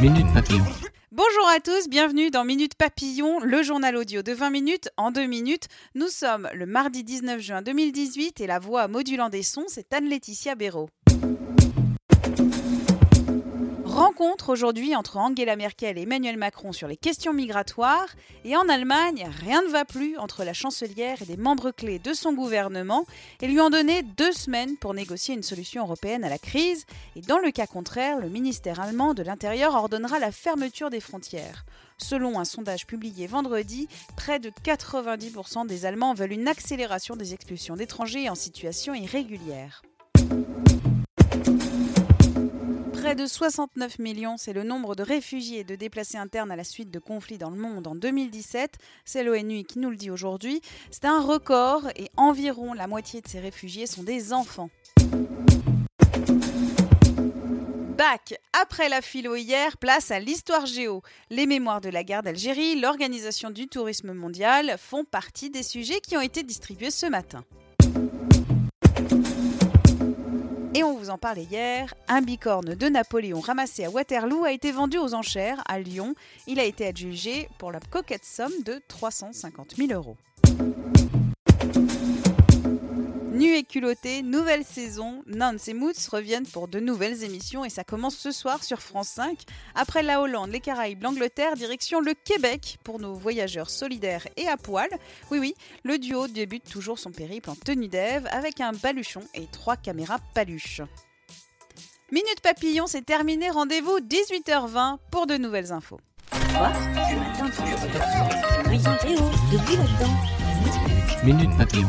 Minute Papillon. Bonjour à tous, bienvenue dans Minute Papillon, le journal audio de 20 minutes en 2 minutes. Nous sommes le mardi 19 juin 2018 et la voix modulant des sons, c'est Anne-Laetitia Béraud. Rencontre aujourd'hui entre Angela Merkel et Emmanuel Macron sur les questions migratoires. Et en Allemagne, rien ne va plus entre la chancelière et des membres clés de son gouvernement et lui ont donné deux semaines pour négocier une solution européenne à la crise. Et dans le cas contraire, le ministère allemand de l'Intérieur ordonnera la fermeture des frontières. Selon un sondage publié vendredi, près de 90% des Allemands veulent une accélération des expulsions d'étrangers en situation irrégulière. Près de 69 millions, c'est le nombre de réfugiés et de déplacés internes à la suite de conflits dans le monde en 2017. C'est l'ONU qui nous le dit aujourd'hui. C'est un record et environ la moitié de ces réfugiés sont des enfants. Bac, après la philo hier, place à l'histoire géo. Les mémoires de la guerre d'Algérie, l'organisation du tourisme mondial font partie des sujets qui ont été distribués ce matin. Et on vous en parlait hier, un bicorne de Napoléon ramassé à Waterloo a été vendu aux enchères à Lyon. Il a été adjugé pour la coquette somme de 350 000 euros. Nu et culotté, nouvelle saison. Nance et Moots reviennent pour de nouvelles émissions et ça commence ce soir sur France 5. Après la Hollande, les Caraïbes, l'Angleterre, direction le Québec pour nos voyageurs solidaires et à poil. Oui, oui, le duo débute toujours son périple en tenue d'Ève avec un baluchon et trois caméras paluches. Minute Papillon, c'est terminé. Rendez-vous 18h20 pour de nouvelles infos. Minute Papillon.